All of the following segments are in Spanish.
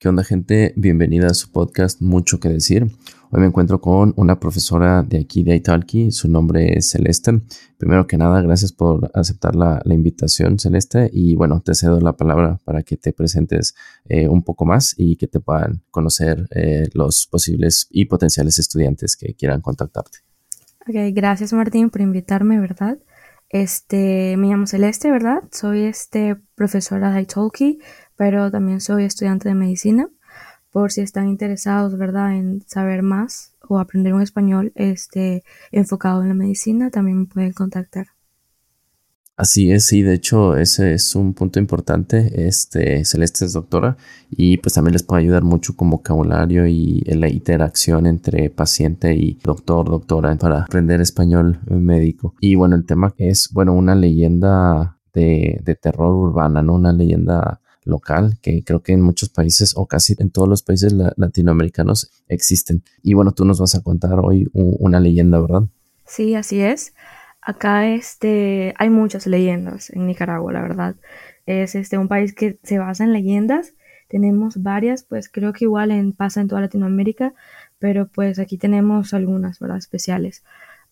¿Qué onda gente? Bienvenida a su podcast Mucho que decir. Hoy me encuentro con una profesora de aquí de Italki, su nombre es Celeste. Primero que nada, gracias por aceptar la, invitación Celeste y bueno, te cedo la palabra para que te presentes eh, un poco más y que te puedan conocer eh, los posibles y potenciales estudiantes que quieran contactarte. Ok, gracias Martín por invitarme, ¿verdad? Este, me llamo Celeste, ¿verdad? Soy este profesora de Italki pero también soy estudiante de medicina. Por si están interesados, ¿verdad?, en saber más o aprender un español este, enfocado en la medicina, también me pueden contactar. Así es, sí, de hecho ese es un punto importante. Este, Celeste es doctora y pues también les puede ayudar mucho con vocabulario y la interacción entre paciente y doctor, doctora para aprender español médico. Y bueno, el tema es, bueno, una leyenda de, de terror urbana, ¿no? Una leyenda local que creo que en muchos países o casi en todos los países latinoamericanos existen. Y bueno, tú nos vas a contar hoy una leyenda, ¿verdad? Sí, así es. Acá este, hay muchas leyendas en Nicaragua, la verdad. Es este, un país que se basa en leyendas. Tenemos varias, pues creo que igual en, pasa en toda Latinoamérica, pero pues aquí tenemos algunas, ¿verdad? Especiales.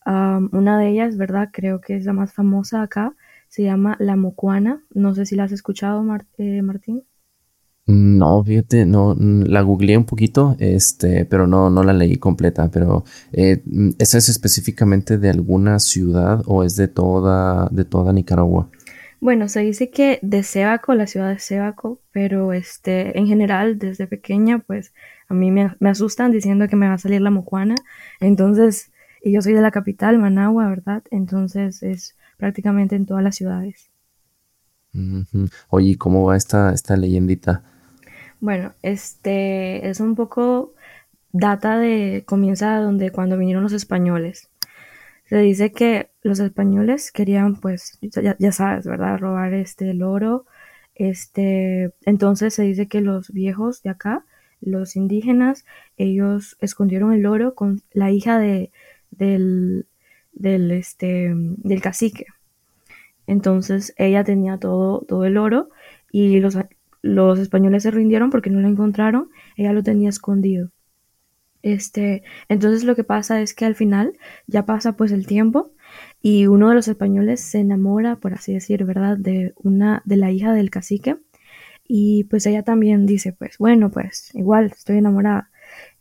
una de ellas, ¿verdad? Creo que es la más famosa acá, se llama La Mocuana. No sé si la has escuchado, eh, Martín. No, fíjate, no, la googleé un poquito, este, pero no, no la leí completa. Pero, eh, ¿esa es específicamente de alguna ciudad o es de toda, de toda Nicaragua? Bueno, se dice que de Sébaco, la ciudad de Sébaco, pero este, en general, desde pequeña, pues a mí me, me asustan diciendo que me va a salir la mocuana. Entonces, y yo soy de la capital, Managua, ¿verdad? Entonces es prácticamente en todas las ciudades. Oye, ¿cómo va esta, esta leyendita? Bueno, este es un poco data de, comienza donde cuando vinieron los españoles. Se dice que los españoles querían, pues, ya, sabes, ¿verdad? Robar este el oro. Este, entonces se dice que los viejos de acá, los indígenas, ellos escondieron el oro con la hija de, del, del, este, del cacique. Entonces ella tenía todo, todo el oro y los, los españoles se rindieron porque no lo encontraron, ella lo tenía escondido. Este, entonces lo que pasa es que al final ya pasa pues el tiempo y uno de los españoles se enamora, por así decir, ¿verdad?, de una de la hija del cacique y pues ella también dice, pues bueno, pues igual estoy enamorada.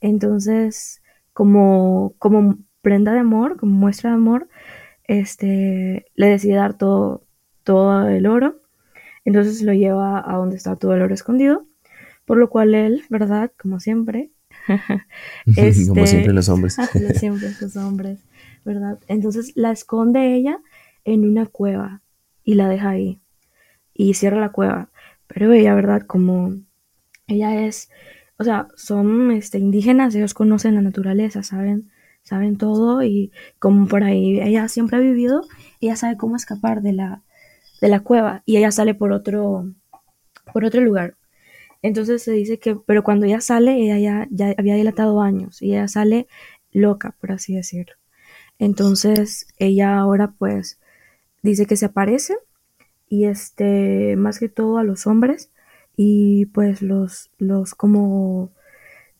Entonces, como como prenda de amor, como muestra de amor, este, le decide dar todo, todo el oro. Entonces lo lleva a donde está todo el oro escondido, por lo cual él, ¿verdad? Como siempre. este, como siempre los hombres. como siempre los hombres, ¿verdad? Entonces la esconde ella en una cueva y la deja ahí y cierra la cueva. Pero ella, ¿verdad? Como ella es, o sea, son este, indígenas, ellos conocen la naturaleza, saben saben todo y como por ahí ella siempre ha vivido, ella sabe cómo escapar de la, de la cueva y ella sale por otro, por otro lugar. Entonces se dice que, pero cuando ella sale, ella ya, ya había dilatado años y ella sale loca, por así decirlo. Entonces ella ahora pues dice que se aparece y este, más que todo a los hombres y pues los, los como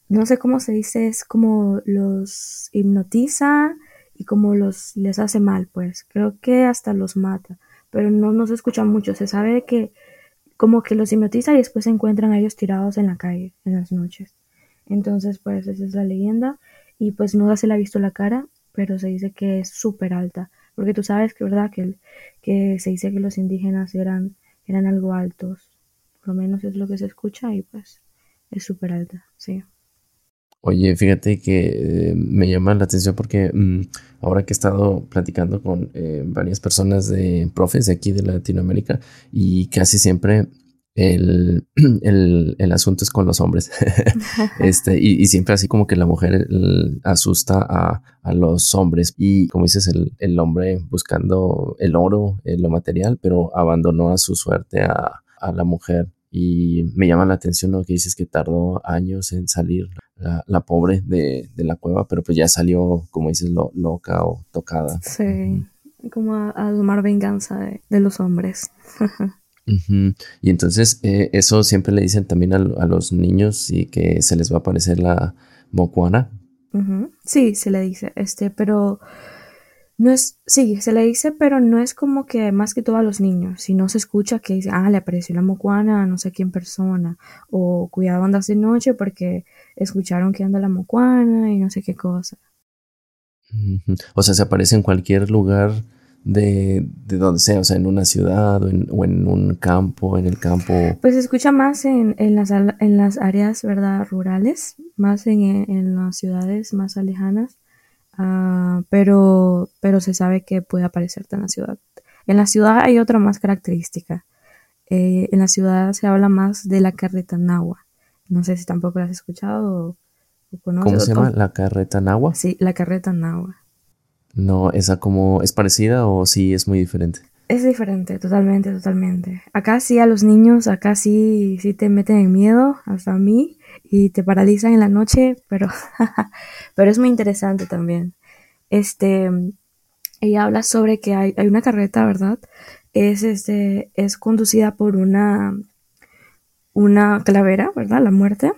no sé cómo se dice, es como los hipnotiza y como los les hace mal, pues. Creo que hasta los mata, pero no, no se escucha mucho, se sabe que como que los hipnotiza y después se encuentran a ellos tirados en la calle en las noches. Entonces, pues esa es la leyenda. Y pues no se le ha visto la cara, pero se dice que es súper alta, porque tú sabes que verdad que, que se dice que los indígenas eran, eran algo altos, por lo menos es lo que se escucha y pues es súper alta, sí. Oye, fíjate que eh, me llama la atención porque mm, ahora que he estado platicando con eh, varias personas de profes de aquí de Latinoamérica y casi siempre el, asunto es con los hombres. este, y, siempre así como que la mujer asusta a, los hombres. Y como dices, el, hombre buscando el oro, eh, lo material, pero abandonó a su suerte a, a la mujer. Y me llama la atención lo que dices que tardó años en salir la, pobre de, la cueva, pero pues ya salió, como dices, loca o tocada. Sí, como a, tomar venganza de, los hombres. Y entonces eh, eso siempre le dicen también a, los niños y que se les va a aparecer la mocuana. Sí, se le dice, este, pero no es, sí, se le dice, pero no es como que más que todo a los niños. Si no se escucha que dice, ah, le apareció la mocuana a no sé quién persona, o cuidado andas de noche porque escucharon que anda la mocuana y no sé qué cosa. O sea, se aparece en cualquier lugar de, de donde sea, o sea, en una ciudad o en, un campo, en el campo. Pues se escucha más en, en, las, en las áreas, ¿verdad? Rurales, más en, en las ciudades más alejanas Ah, pero, pero se sabe que puede aparecerte en la ciudad. En la ciudad hay otra más característica. Eh, en la ciudad se habla más de la carreta nahua. No sé si tampoco la has escuchado o, conoces. ¿Cómo se llama? ¿La carreta nahua? Sí, la carreta nahua. No, ¿esa como es parecida o sí es muy diferente? Es diferente, totalmente, totalmente. Acá sí a los niños, acá sí, sí te meten en miedo, hasta a mí y te paralizan en la noche, pero, pero es muy interesante también. Este, ella habla sobre que hay, hay una carreta, ¿verdad? Es, este, es conducida por una, una calavera, ¿verdad? La muerte.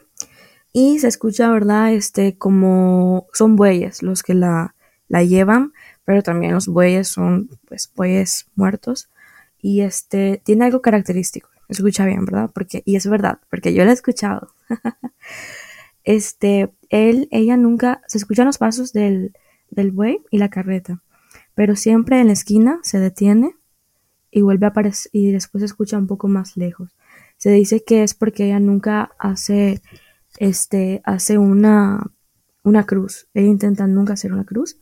Y se escucha, ¿verdad? Este, como son bueyes los que la, la llevan, pero también los bueyes son, pues, bueyes muertos. Y este, tiene algo característico escucha bien, ¿verdad? Porque, y es verdad, porque yo la he escuchado. este, él, ella nunca, se escuchan los pasos del, del buey y la carreta, pero siempre en la esquina se detiene y vuelve a aparecer y después se escucha un poco más lejos. Se dice que es porque ella nunca hace, este, hace una, una cruz. Ella intenta nunca hacer una cruz.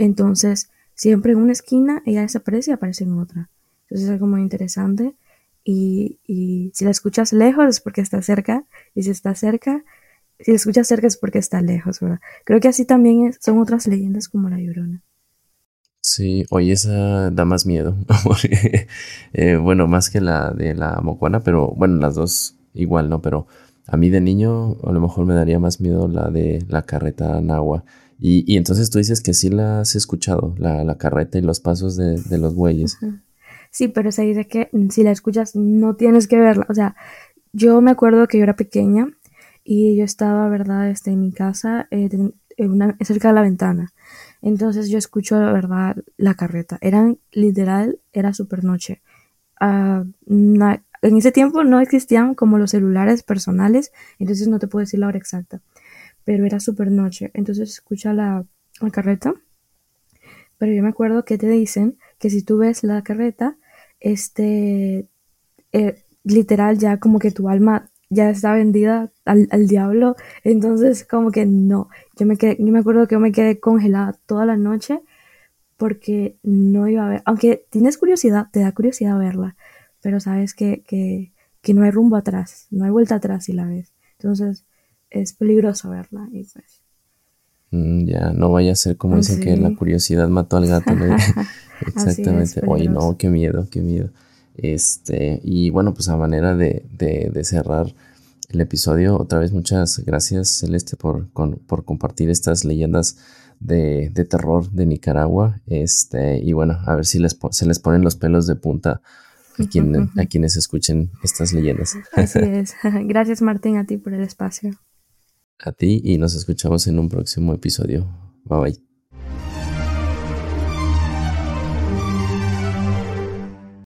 Entonces, siempre en una esquina ella desaparece y aparece en otra. Entonces es algo muy interesante y, y, si la escuchas lejos es porque está cerca y si está cerca, si la escuchas cerca es porque está lejos, ¿verdad? Creo que así también son otras leyendas como la Llorona. Sí, oye, esa da más miedo. Eh, bueno, más que la de la Mocuana, pero bueno, las dos igual, ¿no? Pero a mí de niño a lo mejor me daría más miedo la de la carreta Nahua. Y, y entonces tú dices que sí la has escuchado, la, la carreta y los pasos de, de los bueyes. Sí, pero se dice que si la escuchas no tienes que verla. O sea, yo me acuerdo que yo era pequeña y yo estaba, ¿verdad?, este, en mi casa, eh, cerca de la ventana. Entonces yo escucho, ¿verdad?, la carreta. Eran, literal, era super noche. Ah, en ese tiempo no existían como los celulares personales, entonces no te puedo decir la hora exacta. Pero era super noche. Entonces escucha la, la carreta. Pero yo me acuerdo que te dicen que si tú ves la carreta, este, eh, literal ya como que tu alma ya está vendida al, diablo, entonces como que no, yo me quedé, yo me acuerdo que yo me quedé congelada toda la noche porque no iba a ver, aunque tienes curiosidad, te da curiosidad verla, pero sabes que, que, que no hay rumbo atrás, no hay vuelta atrás si la ves, entonces es peligroso verla y pues Mm, ya, no vaya a ser como dicen que la curiosidad mató al gato. Exactamente. Oye, no, qué miedo, qué miedo. Este, y bueno, pues a manera de, de, cerrar el episodio, otra vez muchas gracias, Celeste, por, por compartir estas leyendas de, de, terror de Nicaragua. Este, y bueno, a ver si les, se les ponen los pelos de punta a, quien, a quienes escuchen estas leyendas. Así es. Gracias, Martín, a ti por el espacio a ti y nos escuchamos en un próximo episodio. Bye bye.